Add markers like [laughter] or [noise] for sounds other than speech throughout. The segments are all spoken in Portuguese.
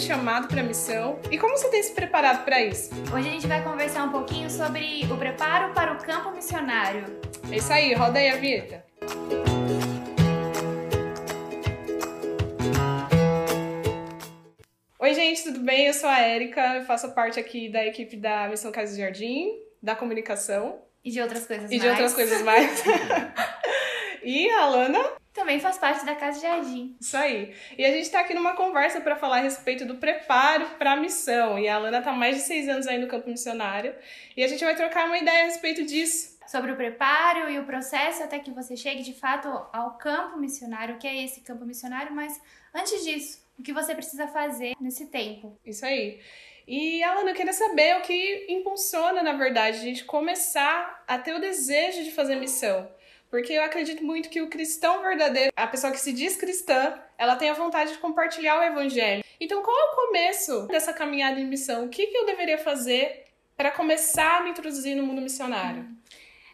do chamado para a missão e como você tem se preparado para isso? Hoje a gente vai conversar um pouquinho sobre o preparo para o campo missionário. É isso aí, roda aí a vinheta. Oi, gente, tudo bem? Eu sou a Érica, eu faço parte aqui da equipe da Missão Casa de Jardim, da comunicação. E de outras coisas e mais. E de outras coisas mais. [laughs] e a Alana também faz parte da Casa Jardim. Isso aí. E a gente está aqui numa conversa para falar a respeito do preparo para a missão. E a Alana está mais de seis anos aí no campo missionário. E a gente vai trocar uma ideia a respeito disso. Sobre o preparo e o processo até que você chegue de fato ao campo missionário. Que é esse campo missionário? Mas antes disso, o que você precisa fazer nesse tempo? Isso aí. E, Alana, eu queria saber o que impulsiona, na verdade, a gente começar a ter o desejo de fazer missão. Porque eu acredito muito que o cristão verdadeiro, a pessoa que se diz cristã, ela tem a vontade de compartilhar o evangelho. Então, qual é o começo dessa caminhada em missão? O que, que eu deveria fazer para começar a me introduzir no mundo missionário?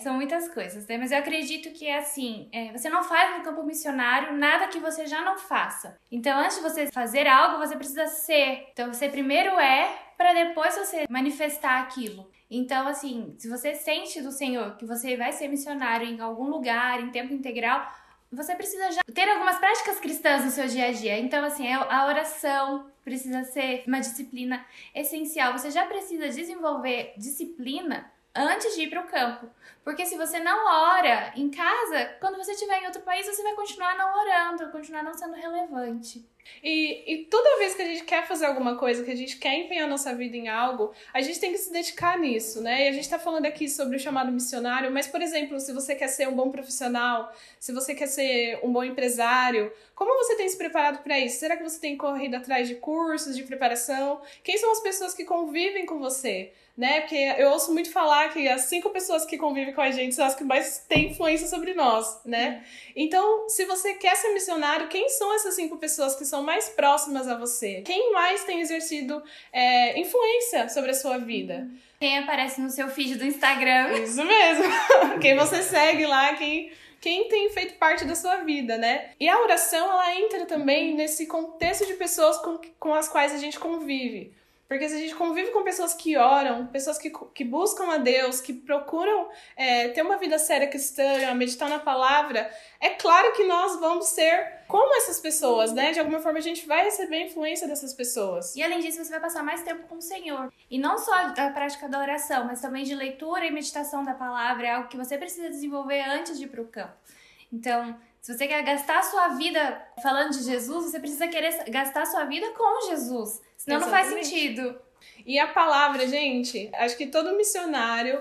São muitas coisas, né? Mas eu acredito que é assim: é, você não faz no campo missionário nada que você já não faça. Então, antes de você fazer algo, você precisa ser. Então, você primeiro é, para depois você manifestar aquilo. Então, assim, se você sente do Senhor que você vai ser missionário em algum lugar, em tempo integral, você precisa já ter algumas práticas cristãs no seu dia a dia. Então, assim, é a oração precisa ser uma disciplina essencial. Você já precisa desenvolver disciplina antes de ir para o campo. Porque se você não ora em casa, quando você estiver em outro país, você vai continuar não orando, continuar não sendo relevante. E, e toda vez que a gente quer fazer alguma coisa, que a gente quer empenhar nossa vida em algo, a gente tem que se dedicar nisso, né? E a gente está falando aqui sobre o chamado missionário, mas, por exemplo, se você quer ser um bom profissional, se você quer ser um bom empresário, como você tem se preparado para isso? Será que você tem corrido atrás de cursos, de preparação? Quem são as pessoas que convivem com você? Né? Porque eu ouço muito falar que as cinco pessoas que convivem com a gente são as que mais têm influência sobre nós, né? Hum. Então, se você quer ser missionário, quem são essas cinco pessoas que são mais próximas a você? Quem mais tem exercido é, influência sobre a sua vida? Quem aparece no seu feed do Instagram. Isso mesmo. [laughs] quem você segue lá, quem quem tem feito parte da sua vida, né? E a oração, ela entra também nesse contexto de pessoas com, com as quais a gente convive. Porque se a gente convive com pessoas que oram, pessoas que, que buscam a Deus, que procuram é, ter uma vida séria cristã, meditar na palavra, é claro que nós vamos ser como essas pessoas, né? De alguma forma a gente vai receber a influência dessas pessoas. E além disso, você vai passar mais tempo com o Senhor. E não só da prática da oração, mas também de leitura e meditação da palavra, é algo que você precisa desenvolver antes de ir para o campo. Então, se você quer gastar a sua vida falando de Jesus, você precisa querer gastar a sua vida com Jesus. Senão Exatamente. não faz sentido. E a palavra, gente, acho que todo missionário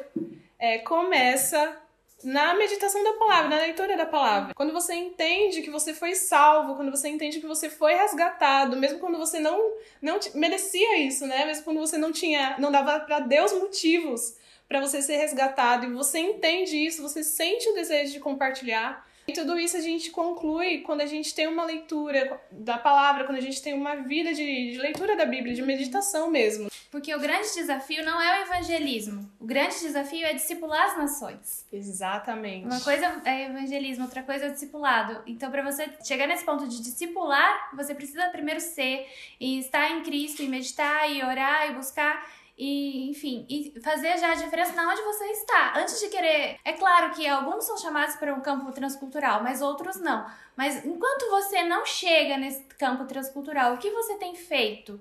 é, começa na meditação da palavra, na leitura da palavra. Quando você entende que você foi salvo, quando você entende que você foi resgatado, mesmo quando você não não merecia isso, né? Mesmo quando você não tinha, não dava para Deus motivos para você ser resgatado e você entende isso, você sente o desejo de compartilhar, e tudo isso a gente conclui quando a gente tem uma leitura da palavra, quando a gente tem uma vida de, de, leitura da Bíblia, de meditação mesmo. Porque o grande desafio não é o evangelismo. O grande desafio é discipular as nações. Exatamente. Uma coisa é evangelismo, outra coisa é o discipulado. Então, para você chegar nesse ponto de discipular, você precisa primeiro ser e estar em Cristo, e meditar, e orar, e buscar e, enfim, e fazer já a diferença na onde você está. Antes de querer. É claro que alguns são chamados para um campo transcultural, mas outros não. Mas enquanto você não chega nesse campo transcultural, o que você tem feito?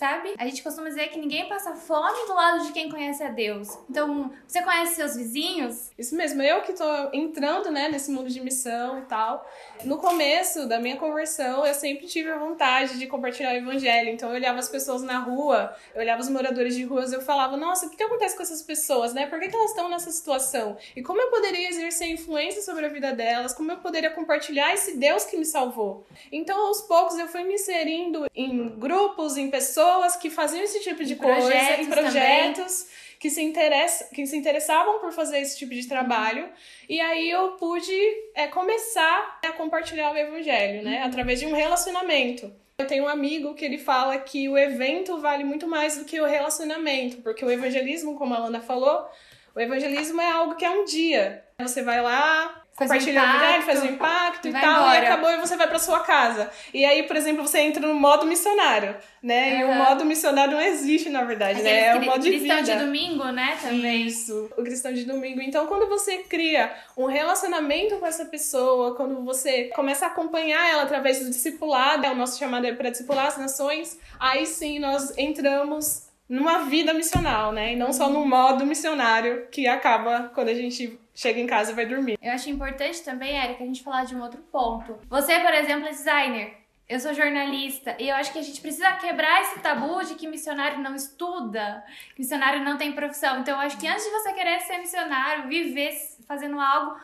Sabe? A gente costuma dizer que ninguém passa fome do lado de quem conhece a Deus. Então, você conhece seus vizinhos? Isso mesmo, eu que tô entrando, né, nesse mundo de missão e tal. No começo da minha conversão, eu sempre tive a vontade de compartilhar o evangelho. Então, eu olhava as pessoas na rua, eu olhava os moradores de ruas, eu falava, nossa, o que, que acontece com essas pessoas, né? Por que, que elas estão nessa situação? E como eu poderia exercer influência sobre a vida delas? Como eu poderia compartilhar esse Deus que me salvou? Então, aos poucos, eu fui me inserindo em grupos, em pessoas pessoas que faziam esse tipo de coisa, em projetos que se, interessa, que se interessavam por fazer esse tipo de trabalho. E aí eu pude é, começar a compartilhar o evangelho, né? Uhum. Através de um relacionamento. Eu tenho um amigo que ele fala que o evento vale muito mais do que o relacionamento, porque o evangelismo, como a Lana falou, o evangelismo é algo que é um dia. Você vai lá, compartilha o evangelho, faz um impacto e, e tal, embora. e acabou e você vai para sua casa. E aí, por exemplo, você entra no modo missionário, né? Uhum. E o modo missionário não existe, na verdade, Aqueles né? É o modo de vida. cristão de domingo, né? Também. Isso, o cristão de domingo. Então, quando você cria um relacionamento com essa pessoa, quando você começa a acompanhar ela através do discipulado, é o nosso chamado é para discipular as nações, aí sim nós entramos numa vida missional, né? E não só num modo missionário que acaba quando a gente chega em casa e vai dormir. Eu acho importante também, Erika, a gente falar de um outro ponto. Você, por exemplo, é designer. Eu sou jornalista e eu acho que a gente precisa quebrar esse tabu de que missionário não estuda, que missionário não tem profissão. Então, eu acho que antes de você querer ser missionário, viver fazendo algo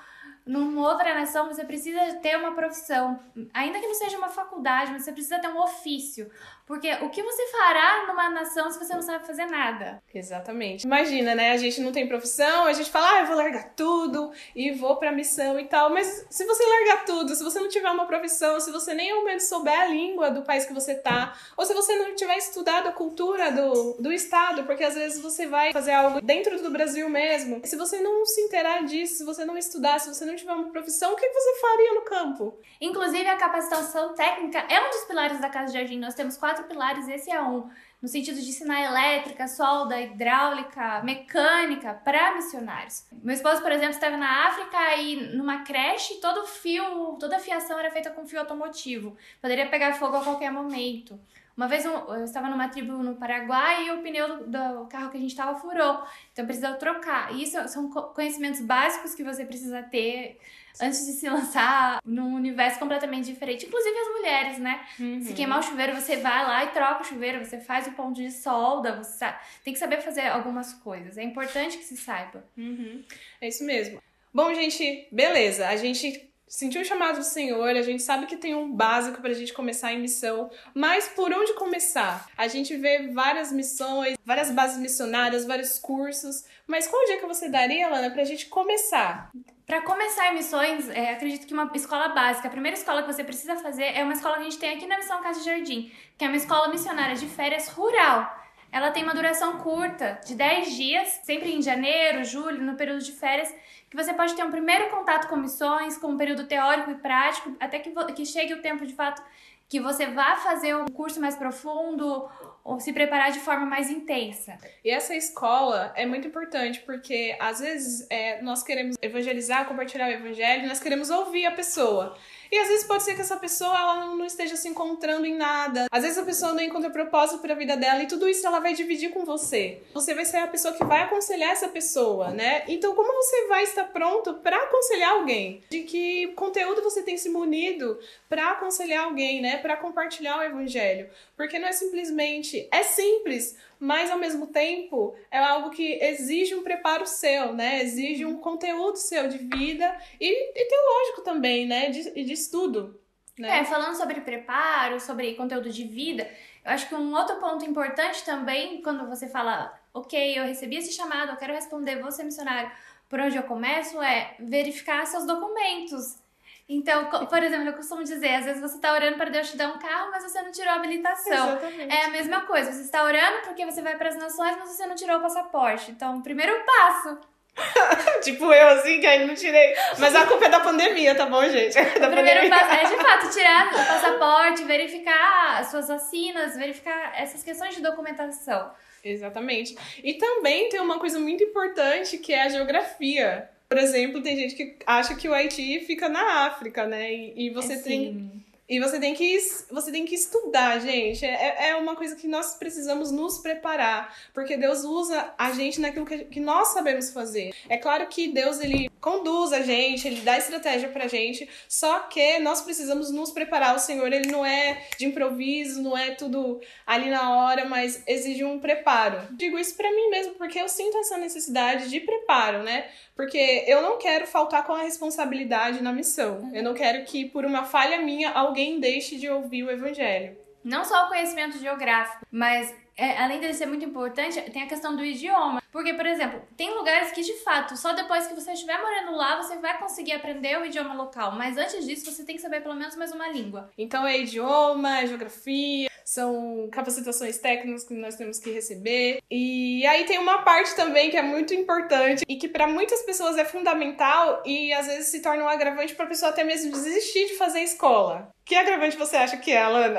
numa outra nação, você precisa ter uma profissão. Ainda que não seja uma faculdade, mas você precisa ter um ofício. Porque o que você fará numa nação se você não sabe fazer nada? Exatamente. Imagina, né? A gente não tem profissão, a gente fala, ah, eu vou largar tudo e vou pra missão e tal. Mas se você largar tudo, se você não tiver uma profissão, se você nem ao menos souber a língua do país que você tá, ou se você não tiver estudado a cultura do, do estado, porque às vezes você vai fazer algo dentro do Brasil mesmo. Se você não se inteirar disso, se você não estudar, se você não tiver uma profissão, o que você faria no campo? Inclusive, a capacitação técnica é um dos pilares da Casa de Jardim. Nós temos quatro quatro pilares, esse é um. No sentido de ensinar elétrica, solda, hidráulica, mecânica para missionários. Meu esposo, por exemplo, estava na África e numa creche, todo fio, toda a fiação era feita com fio automotivo. Poderia pegar fogo a qualquer momento. Uma vez eu estava numa tribo no Paraguai e o pneu do carro que a gente estava furou. Então precisava trocar. E isso são conhecimentos básicos que você precisa ter antes de se lançar num universo completamente diferente. Inclusive as mulheres, né? Uhum. Se queimar o chuveiro, você vai lá e troca o chuveiro, você faz o ponto de solda, você sabe. tem que saber fazer algumas coisas. É importante que se saiba. Uhum. É isso mesmo. Bom, gente, beleza. A gente sentiu o chamado do Senhor, a gente sabe que tem um básico para a gente começar em missão, mas por onde começar? A gente vê várias missões, várias bases missionárias, vários cursos, mas qual dica você daria, Lana, para a gente começar? Para começar missões, é, acredito que uma escola básica, a primeira escola que você precisa fazer é uma escola que a gente tem aqui na Missão Casa de Jardim, que é uma escola missionária de férias rural. Ela tem uma duração curta, de 10 dias, sempre em janeiro, julho, no período de férias, que você pode ter um primeiro contato com missões, com um período teórico e prático, até que, que chegue o tempo de fato que você vá fazer um curso mais profundo ou se preparar de forma mais intensa. E essa escola é muito importante porque às vezes é, nós queremos evangelizar, compartilhar o evangelho, nós queremos ouvir a pessoa. E às vezes pode ser que essa pessoa ela não esteja se encontrando em nada. Às vezes a pessoa não encontra propósito para a vida dela e tudo isso ela vai dividir com você. Você vai ser a pessoa que vai aconselhar essa pessoa, né? Então como você vai estar pronto para aconselhar alguém? De que conteúdo você tem se munido para aconselhar alguém, né? Para compartilhar o evangelho? Porque não é simplesmente é simples, mas ao mesmo tempo é algo que exige um preparo seu, né? Exige um conteúdo seu de vida e, e teológico também, né? De, de estudo. Né? É, falando sobre preparo, sobre conteúdo de vida, eu acho que um outro ponto importante também, quando você fala, ok, eu recebi esse chamado, eu quero responder, vou ser missionário, por onde eu começo, é verificar seus documentos. Então, por exemplo, eu costumo dizer, às vezes você está orando para Deus te dar um carro, mas você não tirou a habilitação. Exatamente. É a mesma coisa, você está orando porque você vai para as nações, mas você não tirou o passaporte. Então, primeiro passo. [laughs] tipo eu, assim, que ainda não tirei. Mas a culpa é da pandemia, tá bom, gente? [laughs] Da o primeiro passo é, de fato, tirar o passaporte, verificar as suas vacinas, verificar essas questões de documentação. Exatamente. E também tem uma coisa muito importante que é a geografia. Por exemplo, tem gente que acha que o Haiti fica na África, né? E, e você é tem. E você tem que, você tem que estudar, gente. É, é uma coisa que nós precisamos nos preparar. Porque Deus usa a gente naquilo que, que nós sabemos fazer. É claro que Deus, ele conduz a gente, ele dá estratégia pra gente. Só que nós precisamos nos preparar. O Senhor, ele não é de improviso, não é tudo ali na hora, mas exige um preparo. Digo isso pra mim mesmo, porque eu sinto essa necessidade de preparo, né? Porque eu não quero faltar com a responsabilidade na missão. Eu não quero que, por uma falha minha, alguém deixe de ouvir o evangelho. Não só o conhecimento geográfico, mas é, além dele ser muito importante, tem a questão do idioma. Porque, por exemplo, tem lugares que de fato, só depois que você estiver morando lá, você vai conseguir aprender o idioma local. Mas antes disso, você tem que saber pelo menos mais uma língua. Então é idioma, é geografia, são capacitações técnicas que nós temos que receber. E aí tem uma parte também que é muito importante e que para muitas pessoas é fundamental e às vezes se torna um agravante para a pessoa até mesmo desistir de fazer escola. Que agravante você acha que é, Alana?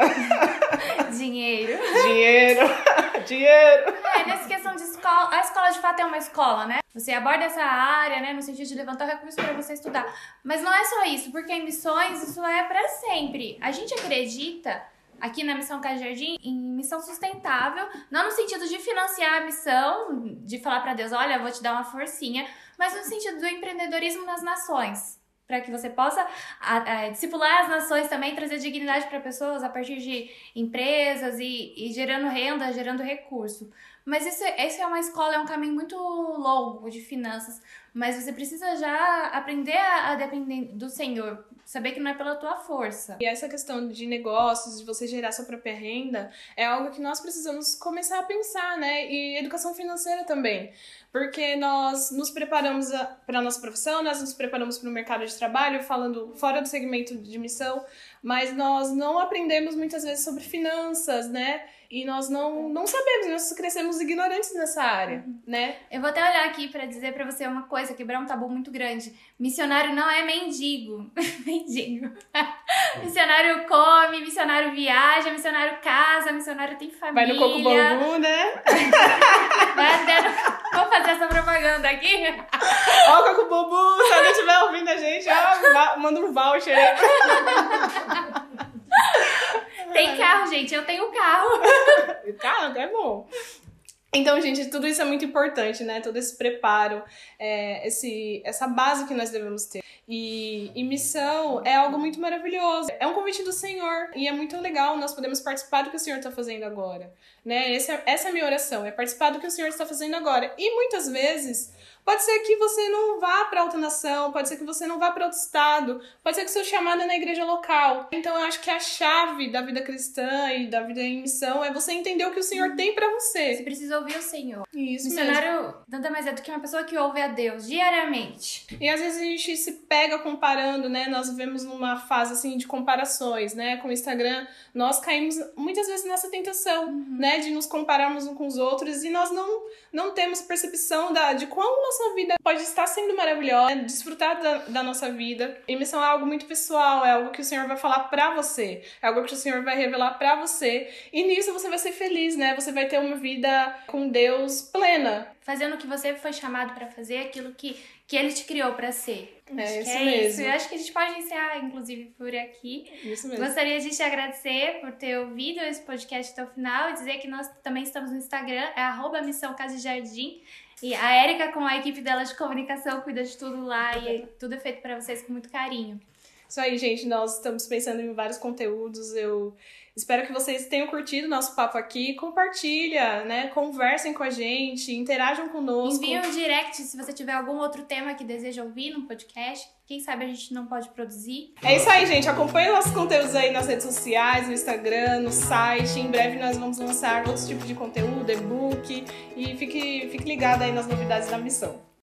[laughs] Dinheiro. Dinheiro. [laughs] Dinheiro. É, nessa questão de escola, a escola de fato é uma escola, né? Você aborda essa área, né, no sentido de levantar recursos para você estudar. Mas não é só isso, porque em missões isso é para sempre. A gente acredita aqui na Missão Casa Jardim em missão sustentável, não no sentido de financiar a missão, de falar para Deus, olha, vou te dar uma forcinha, mas no sentido do empreendedorismo nas nações para que você possa a, a, discipular as nações também, trazer dignidade para pessoas a partir de empresas e, e, gerando renda, gerando recurso. Mas isso, esse é uma escola, é um caminho muito longo de finanças, mas você precisa já aprender a, a depender do Senhor, saber que não é pela tua força. E essa questão de negócios, de você gerar sua própria renda, é algo que nós precisamos começar a pensar, né? E educação financeira também. Porque nós nos preparamos para a nossa profissão, nós nos preparamos para o mercado de trabalho, falando fora do segmento de missão, mas nós não aprendemos muitas vezes sobre finanças, né? E nós não, não sabemos, nós crescemos ignorantes nessa área, né? Eu vou até olhar aqui para dizer para você uma coisa, quebrar um tabu muito grande. Missionário não é mendigo. [laughs] mendigo. [laughs] missionário come, missionário viaja, missionário casa, missionário tem família. Vai no coco bambu, né? [laughs] Vai até no... Vou fazer essa propaganda aqui. Ó, o coco bambu, se alguém estiver ouvindo a gente, ó, manda um voucher aí. Tem carro, gente. Eu tenho carro. [laughs] carro é bom. Então, gente, tudo isso é muito importante, né? Todo esse preparo, é, esse, essa base que nós devemos ter. E, e, missão é algo muito maravilhoso. É um convite do Senhor e é muito legal nós podemos participar do que o Senhor está fazendo agora, né? Esse é, essa é a minha oração, é participar do que o Senhor está fazendo agora. E muitas vezes Pode ser que você não vá para outra nação, pode ser que você não vá para outro estado, pode ser que seu chamado é na igreja local. Então eu acho que a chave da vida cristã e da vida em missão é você entender o que o Senhor tem para você. Você precisa ouvir o Senhor. Isso Missionário mesmo. nada mais é do que uma pessoa que ouve a Deus diariamente. E às vezes a gente se pega comparando, né? Nós vivemos numa fase assim de comparações, né? Com o Instagram, nós caímos muitas vezes nessa tentação, uhum. né? De nos compararmos uns com os outros e nós não, não temos percepção da, de quão nós nossa vida pode estar sendo maravilhosa, desfrutar da, da, nossa vida. E missão é algo muito pessoal, é algo que o Senhor vai falar pra você, é algo que o Senhor vai revelar pra você. E nisso você vai ser feliz, né? Você vai ter uma vida com Deus plena. Fazendo o que você foi chamado para fazer, aquilo que, que Ele te criou para ser. É acho isso é mesmo. Isso. Eu acho que a gente pode encerrar, inclusive, por aqui. Isso mesmo. Gostaria de te agradecer por ter ouvido esse podcast até o final e dizer que nós também estamos no Instagram, é arroba Missão Casa Jardim. E a Érica, com a equipe dela de comunicação, cuida de tudo lá e tudo é feito para vocês com muito carinho. Isso aí, gente. Nós estamos pensando em vários conteúdos. Eu espero que vocês tenham curtido o nosso papo aqui. Compartilha, né? Conversem com a gente, interajam conosco. Envie um direct se você tiver algum outro tema que deseja ouvir no podcast. Quem sabe a gente não pode produzir. É isso aí, gente. Acompanhe nossos conteúdos aí nas redes sociais, no Instagram, no site. Em breve nós vamos lançar outros tipos de conteúdo, e-book. E fique, fique ligado aí nas novidades da missão.